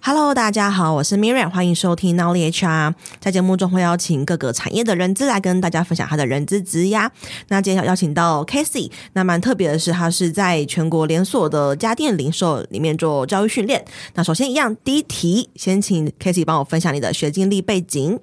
Hello，大家好，我是 Miriam，欢迎收听 Nowly HR。在节目中会邀请各个产业的人资来跟大家分享他的人资职涯。那今天要邀请到 Casey，那蛮特别的是，他是在全国连锁的家电零售里面做教育训练。那首先一样，第一题，先请 Casey 帮我分享你的学经历背景。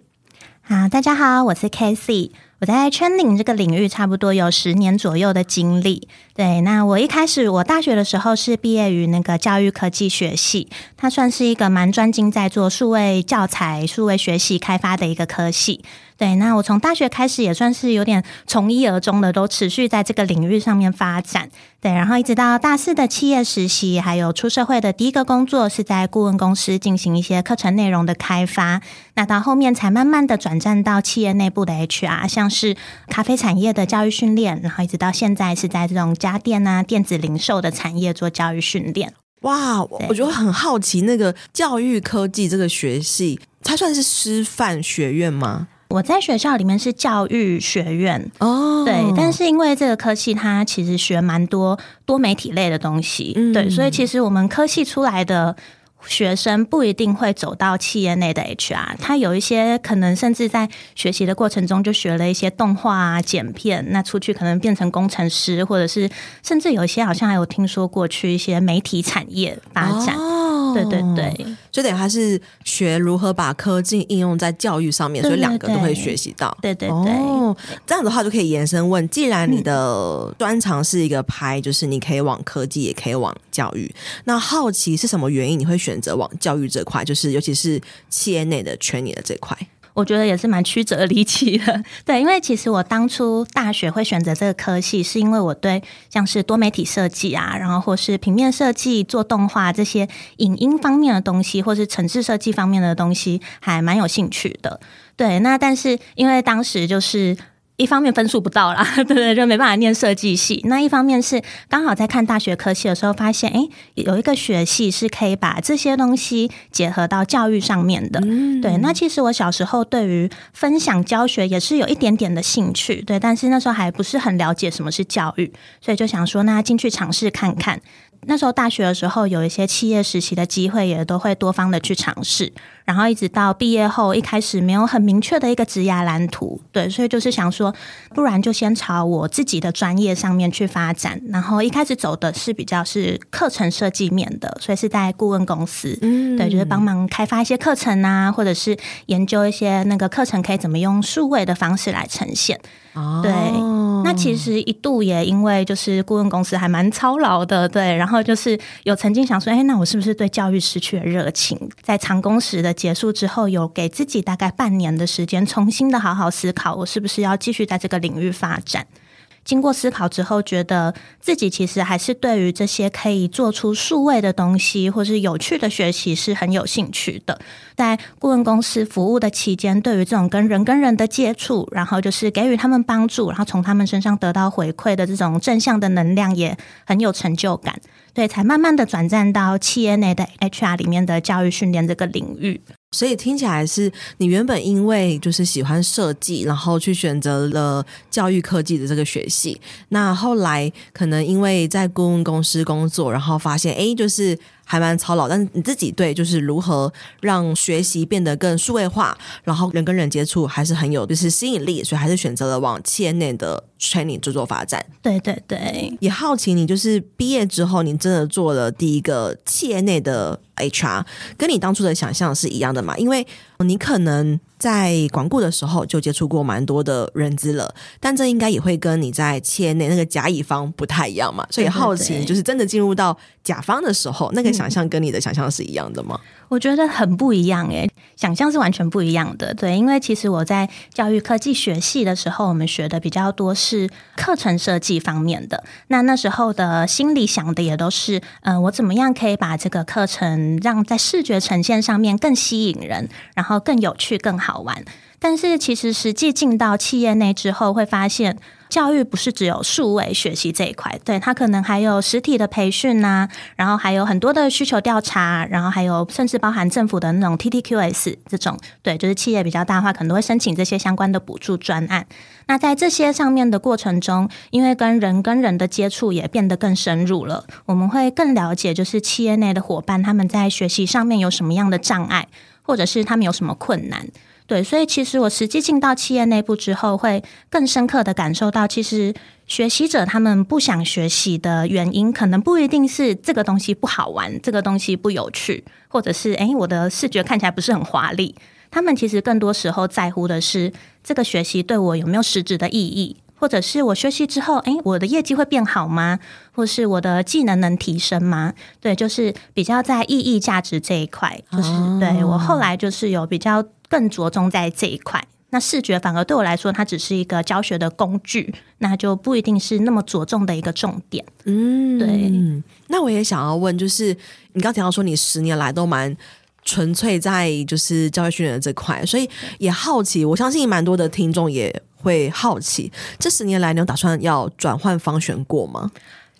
好，大家好，我是 Casey。我在 training 这个领域差不多有十年左右的经历。对，那我一开始我大学的时候是毕业于那个教育科技学系，它算是一个蛮专精在做数位教材、数位学习开发的一个科系。对，那我从大学开始也算是有点从一而终的，都持续在这个领域上面发展。对，然后一直到大四的企业实习，还有出社会的第一个工作是在顾问公司进行一些课程内容的开发。那到后面才慢慢的转战到企业内部的 HR，像是咖啡产业的教育训练，然后一直到现在是在这种家电啊、电子零售的产业做教育训练。哇，我觉得很好奇，那个教育科技这个学系，它算是师范学院吗？我在学校里面是教育学院哦，对，但是因为这个科系它其实学蛮多多媒体类的东西，嗯、对，所以其实我们科系出来的学生不一定会走到企业内的 HR，他有一些可能甚至在学习的过程中就学了一些动画啊、剪片，那出去可能变成工程师，或者是甚至有一些好像还有听说过去一些媒体产业发展。哦对对对，所以等于他是学如何把科技应用在教育上面，所以两个都会学习到。对对对，哦，这样的话就可以延伸问：既然你的专长是一个拍，就是你可以往科技，也可以往教育，那好奇是什么原因你会选择往教育这块？就是尤其是企业内的圈里的这块。我觉得也是蛮曲折离奇的，对，因为其实我当初大学会选择这个科系，是因为我对像是多媒体设计啊，然后或是平面设计、做动画这些影音方面的东西，或是城市设计方面的东西，还蛮有兴趣的。对，那但是因为当时就是。一方面分数不到啦，对不对？就没办法念设计系。那一方面是刚好在看大学科系的时候，发现哎，有一个学系是可以把这些东西结合到教育上面的。嗯、对，那其实我小时候对于分享教学也是有一点点的兴趣，对，但是那时候还不是很了解什么是教育，所以就想说，那进去尝试看看。那时候大学的时候，有一些企业实习的机会，也都会多方的去尝试。然后一直到毕业后，一开始没有很明确的一个职业蓝图，对，所以就是想说，不然就先朝我自己的专业上面去发展。然后一开始走的是比较是课程设计面的，所以是在顾问公司，嗯，对，就是帮忙开发一些课程啊，或者是研究一些那个课程可以怎么用数位的方式来呈现。哦，对，其实一度也因为就是顾问公司还蛮操劳的，对，然后就是有曾经想说，哎，那我是不是对教育失去了热情？在长工时的结束之后，有给自己大概半年的时间，重新的好好思考，我是不是要继续在这个领域发展。经过思考之后，觉得自己其实还是对于这些可以做出数位的东西，或是有趣的学习是很有兴趣的。在顾问公司服务的期间，对于这种跟人跟人的接触，然后就是给予他们帮助，然后从他们身上得到回馈的这种正向的能量，也很有成就感。对，才慢慢的转战到企业内的 HR 里面的教育训练这个领域。所以听起来是你原本因为就是喜欢设计，然后去选择了教育科技的这个学系。那后来可能因为在顾问公司工作，然后发现哎，就是。还蛮操劳，但是你自己对就是如何让学习变得更数位化，然后人跟人接触还是很有就是吸引力，所以还是选择了往企业内的 training 做做发展。对对对，也好奇你就是毕业之后，你真的做了第一个企业内的 HR，跟你当初的想象是一样的嘛？因为你可能在广顾的时候就接触过蛮多的人资了，但这应该也会跟你在企业内那个甲乙方不太一样嘛，所以好奇就是真的进入到甲方的时候，那个想象跟你的想象是一样的吗？嗯我觉得很不一样诶，想象是完全不一样的。对，因为其实我在教育科技学系的时候，我们学的比较多是课程设计方面的。那那时候的心里想的也都是，嗯、呃，我怎么样可以把这个课程让在视觉呈现上面更吸引人，然后更有趣、更好好玩。但是其实实际进到企业内之后，会发现。教育不是只有数位学习这一块，对，它可能还有实体的培训呐、啊，然后还有很多的需求调查，然后还有甚至包含政府的那种 TTQS 这种，对，就是企业比较大的话，可能会申请这些相关的补助专案。那在这些上面的过程中，因为跟人跟人的接触也变得更深入了，我们会更了解，就是企业内的伙伴他们在学习上面有什么样的障碍，或者是他们有什么困难。对，所以其实我实际进到企业内部之后，会更深刻的感受到，其实学习者他们不想学习的原因，可能不一定是这个东西不好玩，这个东西不有趣，或者是诶，我的视觉看起来不是很华丽。他们其实更多时候在乎的是这个学习对我有没有实质的意义，或者是我学习之后，诶，我的业绩会变好吗？或是我的技能能提升吗？对，就是比较在意义价值这一块，就是、哦、对我后来就是有比较。更着重在这一块，那视觉反而对我来说，它只是一个教学的工具，那就不一定是那么着重的一个重点。嗯，对。那我也想要问，就是你刚提到说，你十年来都蛮纯粹在就是教育训练的这块，所以也好奇，我相信蛮多的听众也会好奇，这十年来你有打算要转换方选过吗？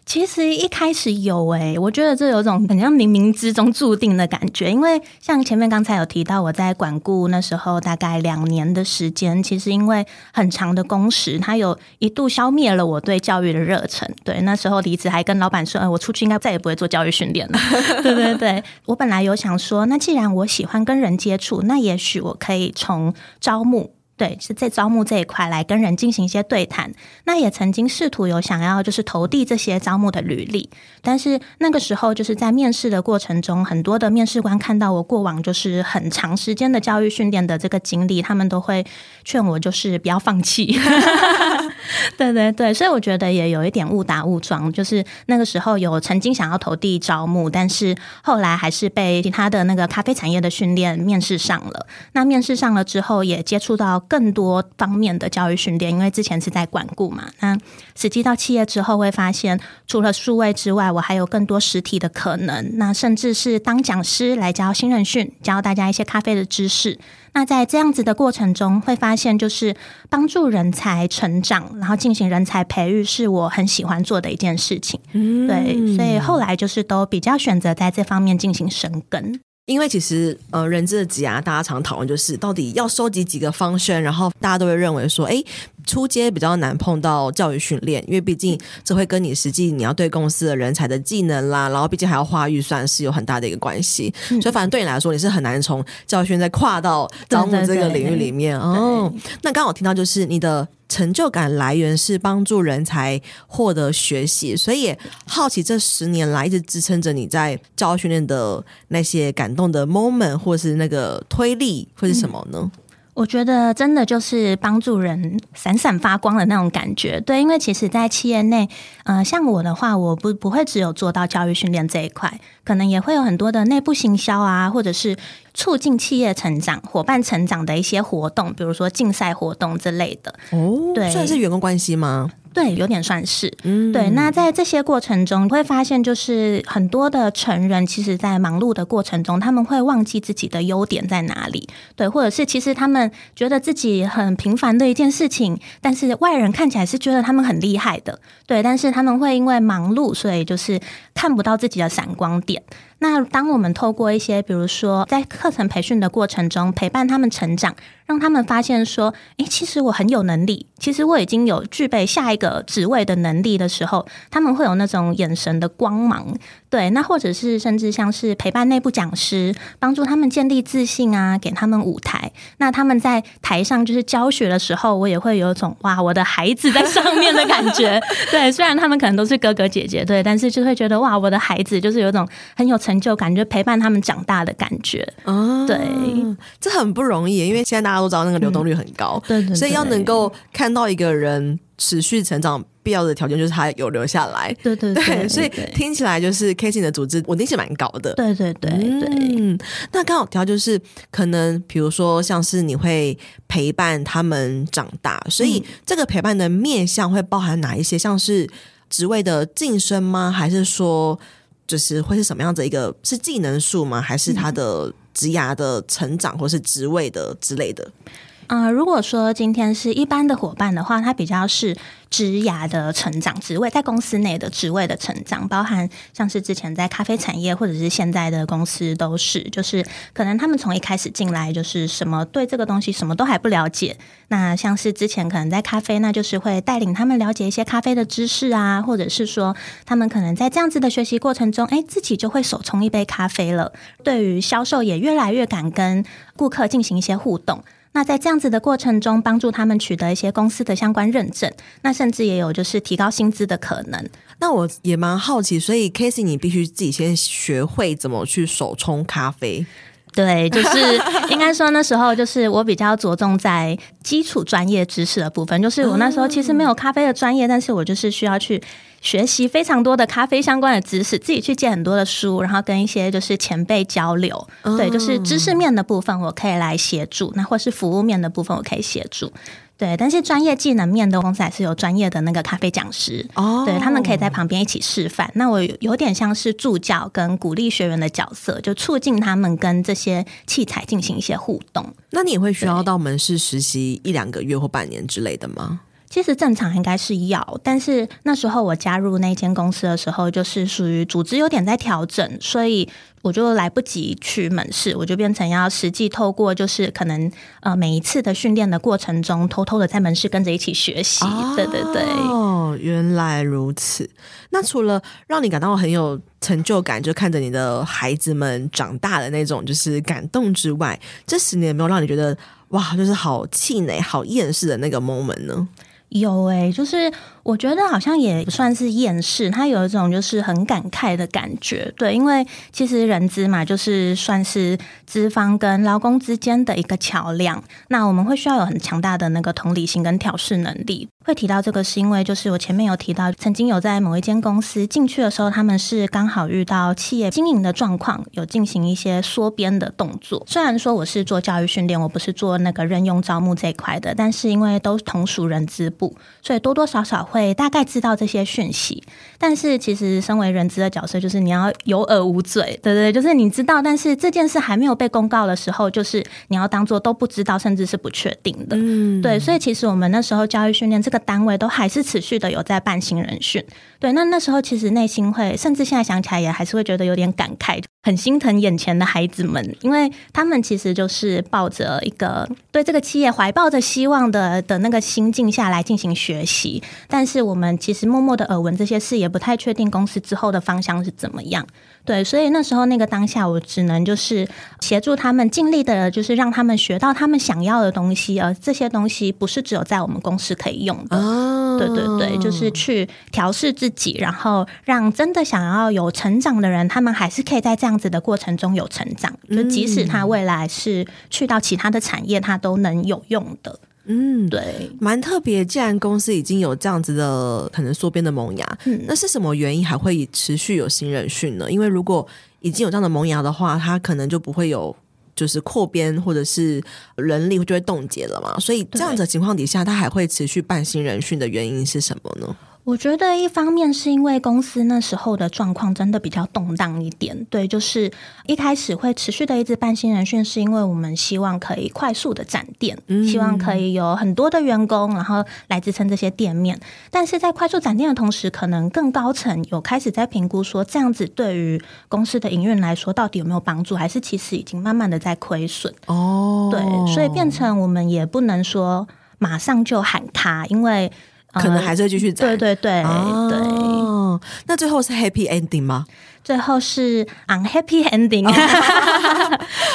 其实一开始有诶、欸，我觉得这有种很像冥冥之中注定的感觉，因为像前面刚才有提到，我在管顾那时候大概两年的时间，其实因为很长的工时，它有一度消灭了我对教育的热忱。对，那时候离职还跟老板说，呃，我出去应该再也不会做教育训练了。对对对，我本来有想说，那既然我喜欢跟人接触，那也许我可以从招募。对，是在招募这一块来跟人进行一些对谈。那也曾经试图有想要就是投递这些招募的履历，但是那个时候就是在面试的过程中，很多的面试官看到我过往就是很长时间的教育训练的这个经历，他们都会劝我就是不要放弃。对对对，所以我觉得也有一点误打误撞，就是那个时候有曾经想要投递招募，但是后来还是被其他的那个咖啡产业的训练面试上了。那面试上了之后，也接触到。更多方面的教育训练，因为之前是在管顾嘛，那实际到企业之后会发现，除了数位之外，我还有更多实体的可能。那甚至是当讲师来教新人训，教大家一些咖啡的知识。那在这样子的过程中，会发现就是帮助人才成长，然后进行人才培育，是我很喜欢做的一件事情。嗯，对，所以后来就是都比较选择在这方面进行深耕。因为其实呃，人资的职涯，大家常讨论就是到底要收集几个方宣，然后大家都会认为说，哎，初阶比较难碰到教育训练，因为毕竟这会跟你实际你要对公司的人才的技能啦，然后毕竟还要花预算，是有很大的一个关系。嗯、所以反正对你来说，你是很难从教育训练再跨到招募这个领域里面哦。那刚好听到就是你的。成就感来源是帮助人才获得学习，所以也好奇这十年来一直支撑着你在教育训练的那些感动的 moment，或是那个推力，会是什么呢？嗯我觉得真的就是帮助人闪闪发光的那种感觉，对，因为其实，在企业内，呃，像我的话，我不不会只有做到教育训练这一块，可能也会有很多的内部行销啊，或者是促进企业成长、伙伴成长的一些活动，比如说竞赛活动之类的。哦，对，算是员工关系吗？对，有点算是。嗯，对。那在这些过程中，你会发现，就是很多的成人，其实，在忙碌的过程中，他们会忘记自己的优点在哪里。对，或者是其实他们觉得自己很平凡的一件事情，但是外人看起来是觉得他们很厉害的。对，但是他们会因为忙碌，所以就是看不到自己的闪光点。那当我们透过一些，比如说在课程培训的过程中，陪伴他们成长，让他们发现说，诶，其实我很有能力，其实我已经有具备下一个职位的能力的时候，他们会有那种眼神的光芒。对，那或者是甚至像是陪伴内部讲师，帮助他们建立自信啊，给他们舞台。那他们在台上就是教学的时候，我也会有一种哇，我的孩子在上面的感觉。对，虽然他们可能都是哥哥姐姐，对，但是就会觉得哇，我的孩子就是有一种很有成就感，就陪伴他们长大的感觉。哦，对，这很不容易，因为现在大家都知道那个流动率很高，嗯、对，对对，所以要能够看到一个人持续成长。必要的条件就是他有留下来，对对对，对，所以听起来就是 Casey 的组织稳定性蛮高的，对对对对。嗯，那刚好提到就是可能比如说像是你会陪伴他们长大，所以这个陪伴的面向会包含哪一些？像是职位的晋升吗？还是说就是会是什么样子一个？是技能数吗？还是他的职涯的成长，或是职位的之类的？呃，如果说今天是一般的伙伴的话，他比较是职涯的成长职位，在公司内的职位的成长，包含像是之前在咖啡产业，或者是现在的公司都是，就是可能他们从一开始进来就是什么对这个东西什么都还不了解。那像是之前可能在咖啡，那就是会带领他们了解一些咖啡的知识啊，或者是说他们可能在这样子的学习过程中，哎，自己就会手冲一杯咖啡了。对于销售也越来越敢跟顾客进行一些互动。那在这样子的过程中，帮助他们取得一些公司的相关认证，那甚至也有就是提高薪资的可能。那我也蛮好奇，所以 Casey，你必须自己先学会怎么去手冲咖啡。对，就是应该说那时候就是我比较着重在基础专业知识的部分，就是我那时候其实没有咖啡的专业，但是我就是需要去。学习非常多的咖啡相关的知识，自己去借很多的书，然后跟一些就是前辈交流。嗯、对，就是知识面的部分我可以来协助，那或是服务面的部分我可以协助。对，但是专业技能面的公司还是有专业的那个咖啡讲师哦，对，他们可以在旁边一起示范。那我有点像是助教跟鼓励学员的角色，就促进他们跟这些器材进行一些互动。那你也会需要到门市实习一两个月或半年之类的吗？其实正常应该是要，但是那时候我加入那间公司的时候，就是属于组织有点在调整，所以我就来不及去门市，我就变成要实际透过就是可能呃每一次的训练的过程中，偷偷的在门市跟着一起学习。哦、对对对，哦，原来如此。那除了让你感到很有成就感，就看着你的孩子们长大的那种就是感动之外，这十年有没有让你觉得哇，就是好气馁、好厌世的那个 moment 呢？有诶、就是我觉得好像也不算是厌世，他有一种就是很感慨的感觉，对，因为其实人资嘛，就是算是资方跟劳工之间的一个桥梁，那我们会需要有很强大的那个同理心跟调试能力。会提到这个是因为，就是我前面有提到，曾经有在某一间公司进去的时候，他们是刚好遇到企业经营的状况，有进行一些缩编的动作。虽然说我是做教育训练，我不是做那个任用招募这一块的，但是因为都同属人资部，所以多多少少会大概知道这些讯息。但是其实身为人资的角色，就是你要有耳无嘴，对对，就是你知道，但是这件事还没有被公告的时候，就是你要当做都不知道，甚至是不确定的。嗯，对，所以其实我们那时候教育训练这个。个单位都还是持续的有在办新人训，对，那那时候其实内心会，甚至现在想起来也还是会觉得有点感慨，很心疼眼前的孩子们，因为他们其实就是抱着一个对这个企业怀抱着希望的的那个心境下来进行学习，但是我们其实默默的耳闻这些事，也不太确定公司之后的方向是怎么样。对，所以那时候那个当下，我只能就是协助他们，尽力的，就是让他们学到他们想要的东西，而这些东西不是只有在我们公司可以用的。哦，对对对，就是去调试自己，然后让真的想要有成长的人，他们还是可以在这样子的过程中有成长。就即使他未来是去到其他的产业，他都能有用的。嗯，对，蛮特别。既然公司已经有这样子的可能缩编的萌芽，嗯，那是什么原因还会持续有新人训呢？因为如果已经有这样的萌芽的话，它可能就不会有就是扩编或者是人力就会冻结了嘛。所以这样子的情况底下，它还会持续办新人训的原因是什么呢？我觉得一方面是因为公司那时候的状况真的比较动荡一点，对，就是一开始会持续的一直办新人训，是因为我们希望可以快速的展店，嗯，希望可以有很多的员工，然后来支撑这些店面。但是在快速展店的同时，可能更高层有开始在评估说，这样子对于公司的营运来说，到底有没有帮助，还是其实已经慢慢的在亏损？哦，对，所以变成我们也不能说马上就喊卡，因为。可能还是会继续展，对对对、哦、对。那最后是 happy ending 吗？最后是 unhappy ending，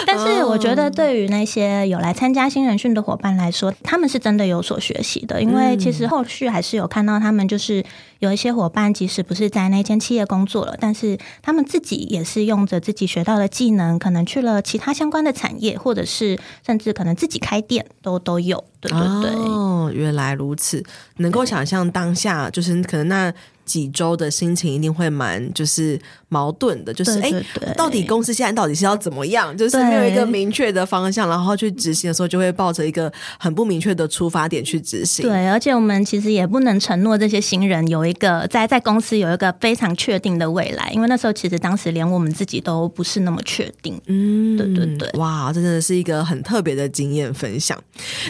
但是我觉得对于那些有来参加新人训的伙伴来说，他们是真的有所学习的，因为其实后续还是有看到他们就是有一些伙伴，即使不是在那间企业工作了，但是他们自己也是用着自己学到的技能，可能去了其他相关的产业，或者是甚至可能自己开店都都有。对对对，哦，原来如此，能够想象当下就是可能那。几周的心情一定会蛮就是矛盾的，就是哎，到底公司现在到底是要怎么样？就是没有一个明确的方向，然后去执行的时候，就会抱着一个很不明确的出发点去执行。对，而且我们其实也不能承诺这些新人有一个在在公司有一个非常确定的未来，因为那时候其实当时连我们自己都不是那么确定。嗯，对对对，哇，这真的是一个很特别的经验分享。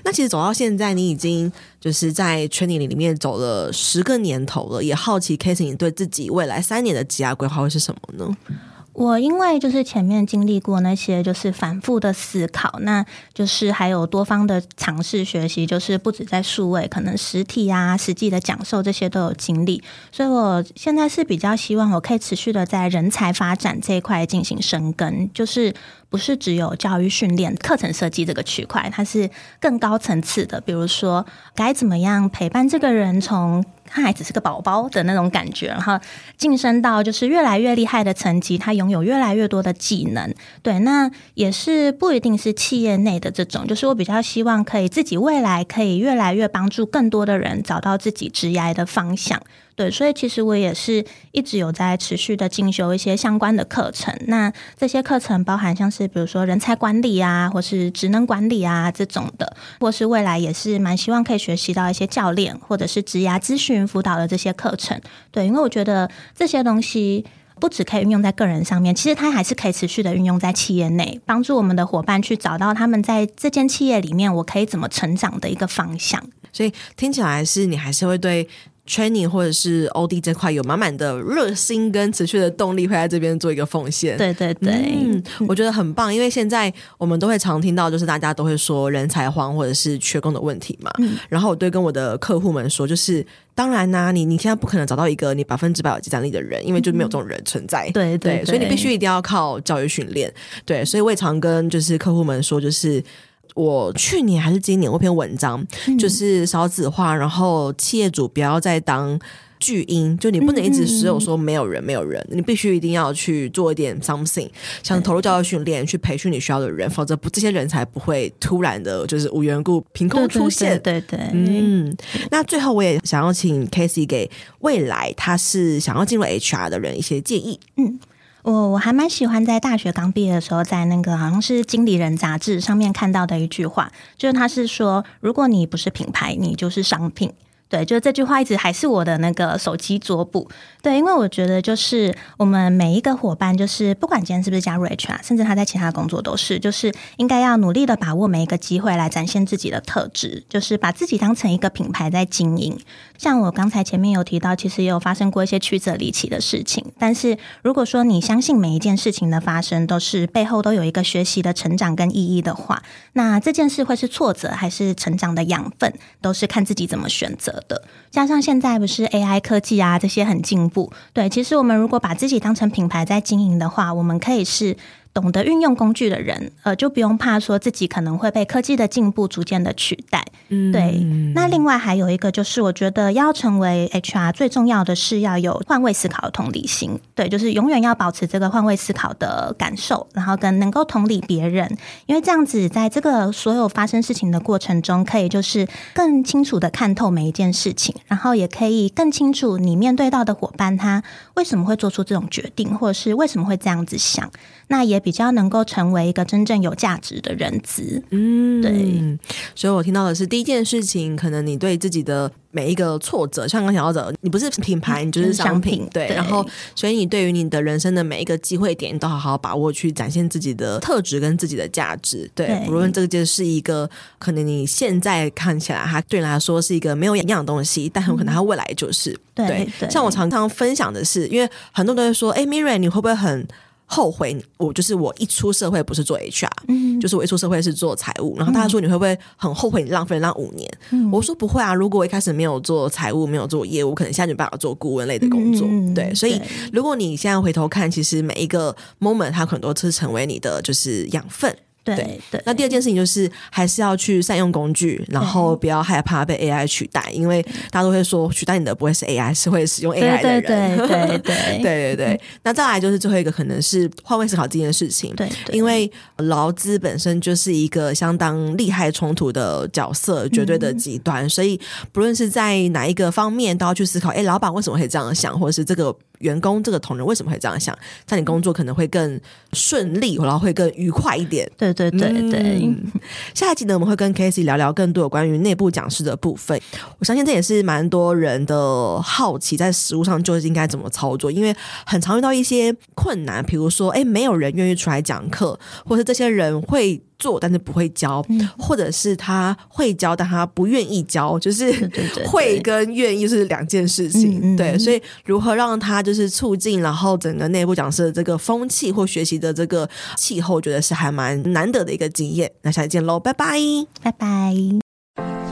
那其实走到现在，你已经就是在圈里里面走了十个年头了，也好奇你对自己未来三年的职涯规划会是什么什么呢？我因为就是前面经历过那些就是反复的思考，那就是还有多方的尝试学习，就是不止在数位，可能实体啊、实际的讲授这些都有经历，所以我现在是比较希望我可以持续的在人才发展这一块进行深耕，就是。不是只有教育训练、课程设计这个区块，它是更高层次的。比如说，该怎么样陪伴这个人从他还只是个宝宝的那种感觉，然后晋升到就是越来越厉害的层级，他拥有越来越多的技能。对，那也是不一定是企业内的这种，就是我比较希望可以自己未来可以越来越帮助更多的人找到自己职业的方向。对，所以其实我也是一直有在持续的进修一些相关的课程。那这些课程包含像是比如说人才管理啊，或是职能管理啊这种的，或是未来也是蛮希望可以学习到一些教练或者是职涯咨询辅导的这些课程。对，因为我觉得这些东西不只可以运用在个人上面，其实它还是可以持续的运用在企业内，帮助我们的伙伴去找到他们在这间企业里面我可以怎么成长的一个方向。所以听起来是你还是会对。Training 或者是 OD 这块有满满的热心跟持续的动力，会在这边做一个奉献。对对对，嗯，我觉得很棒，因为现在我们都会常听到，就是大家都会说人才荒或者是缺工的问题嘛。嗯，然后我对跟我的客户们说，就是当然呐、啊，你你现在不可能找到一个你百分之百有即战力的人，因为就没有这种人存在。对对，对，所以你必须一定要靠教育训练。对，所以我也常跟就是客户们说，就是。我去年还是今年，我篇文章、嗯、就是少子化，然后企业主不要再当巨婴，就你不能一直只有说没有人，没有人，你必须一定要去做一点 something，想投入教育训练，去培训你需要的人，否则不这些人才不会突然的，就是无缘故凭空出现。对对，对，对，嗯。那最后我也想要请 Casey 给未来他是想要进入 HR 的人一些建议。嗯。我我还蛮喜欢在大学刚毕业的时候，在那个好像是《经理人》杂志上面看到的一句话，就是他是说，如果你不是品牌，你就是商品。对，就这句话一直还是我的那个手机桌布。对，因为我觉得就是我们每一个伙伴，就是不管今天是不是加入 HR，甚至他在其他工作都是，就是应该要努力的把握每一个机会来展现自己的特质，就是把自己当成一个品牌在经营。像我刚才前面有提到，其实也有发生过一些曲折离奇的事情。但是如果说你相信每一件事情的发生都是背后都有一个学习的成长跟意义的话，那这件事会是挫折还是成长的养分，都是看自己怎么选择的。加上现在不是 AI 科技啊，这些很进步。对，其实我们如果把自己当成品牌在经营的话，我们可以是。懂得运用工具的人，呃，就不用怕说自己可能会被科技的进步逐渐的取代。嗯，对。那另外还有一个就是，我觉得要成为 HR 最重要的是要有换位思考的同理心。对，就是永远要保持这个换位思考的感受，然后跟能够同理别人，因为这样子在这个所有发生事情的过程中，可以就是更清楚的看透每一件事情，然后也可以更清楚你面对到的伙伴他为什么会做出这种决定，或者是为什么会这样子想。那也比较能够成为一个真正有价值的人资，嗯，对。所以我听到的是第一件事情，可能你对自己的每一个挫折，像刚讲到的，你不是品牌，你就是商品，商品对，对。然后，所以你对于你的人生的每一个机会点，你都好好把握，去展现自己的特质跟自己的价值。对，对，无论这个就是一个可能你现在看起来它对你来说是一个没有营养的东西，但很可能它未来就是、嗯、对，对。像我常常分享的是，因为很多人都会说，哎，Miriam，你会不会很后悔，我就是我一出社会不是做 HR，嗯，就是我一出社会是做财务。然后大家说，你会不会很后悔你浪费了那五年？嗯，我说不会啊，如果我一开始没有做财务，没有做业务，可能现在就没办法做顾问类的工作。嗯，对，所以如果你现在回头看，其实每一个 moment 它可能都是成为你的就是养分。对对，那第二件事情就是还是要去善用工具，然后不要害怕被 AI 取代，因为大家都会说取代你的不会是 AI，是会使用 AI 的人。对对 对对对对对。那再来就是最后一个，可能是换位思考这件事情。对，因为劳资本身就是一个相当利害冲突的角色，绝对的极端，所以不论是在哪一个方面，都要去思考：哎，老板为什么会这样想，或者是这个。员工这个同仁为什么会这样想？在你工作可能会更顺利，然后会更愉快一点。对对对对。嗯、下一集呢，我们会跟 Casey 聊聊更多有关于内部讲师的部分。我相信这也是蛮多人的好奇，在实务上究竟应该怎么操作？因为很常遇到一些困难，比如说，哎，没有人愿意出来讲课，或是这些人会。做但是不会教，嗯，或者是他会教但他不愿意教，就是会跟愿意是两件事情。对，所以如何让他就是促进，然后整个内部讲师的这个风气或学习的这个气候，觉得是还蛮难得的一个经验。那下期见喽，拜拜，拜拜。